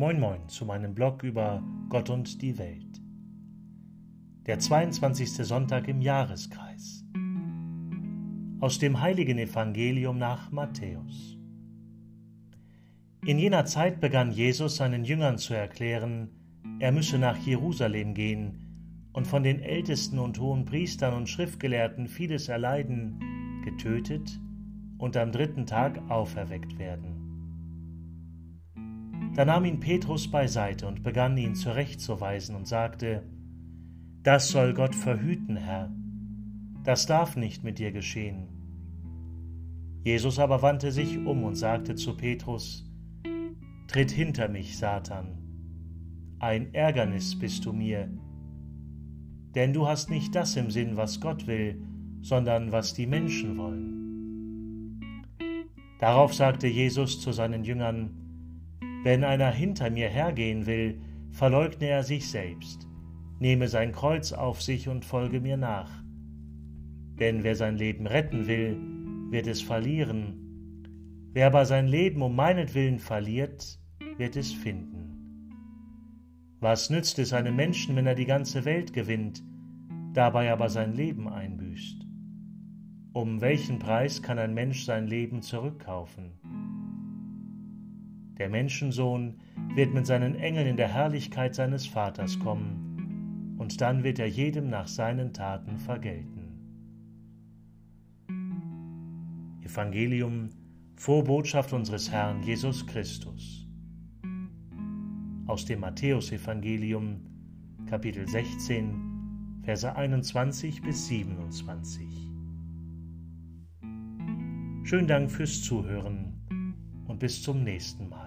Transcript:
Moin Moin zu meinem Blog über Gott und die Welt. Der 22. Sonntag im Jahreskreis. Aus dem heiligen Evangelium nach Matthäus. In jener Zeit begann Jesus seinen Jüngern zu erklären, er müsse nach Jerusalem gehen und von den Ältesten und hohen Priestern und Schriftgelehrten vieles erleiden, getötet und am dritten Tag auferweckt werden. Da nahm ihn Petrus beiseite und begann ihn zurechtzuweisen und sagte, Das soll Gott verhüten, Herr, das darf nicht mit dir geschehen. Jesus aber wandte sich um und sagte zu Petrus, Tritt hinter mich, Satan, ein Ärgernis bist du mir, denn du hast nicht das im Sinn, was Gott will, sondern was die Menschen wollen. Darauf sagte Jesus zu seinen Jüngern, Wenn einer hinter mir hergehen will, verleugne er sich selbst, nehme sein Kreuz auf sich und folge mir nach. Denn wer sein Leben retten will, wird es verlieren. Wer aber sein Leben um meinetwillen verliert, wird es finden. Was nützt es einem Menschen, wenn er die ganze Welt gewinnt, dabei aber sein Leben einbüßt? Um welchen Preis kann ein Mensch sein Leben zurückkaufen? Der Menschensohn wird mit seinen Engeln in der Herrlichkeit seines Vaters kommen, und dann wird er jedem nach seinen Taten vergelten. Evangelium, Vorbotschaft unseres Herrn Jesus Christus. Aus dem Matthäusevangelium, Kapitel 16, Verse 21 bis 27. Schönen Dank fürs Zuhören und bis zum nächsten Mal.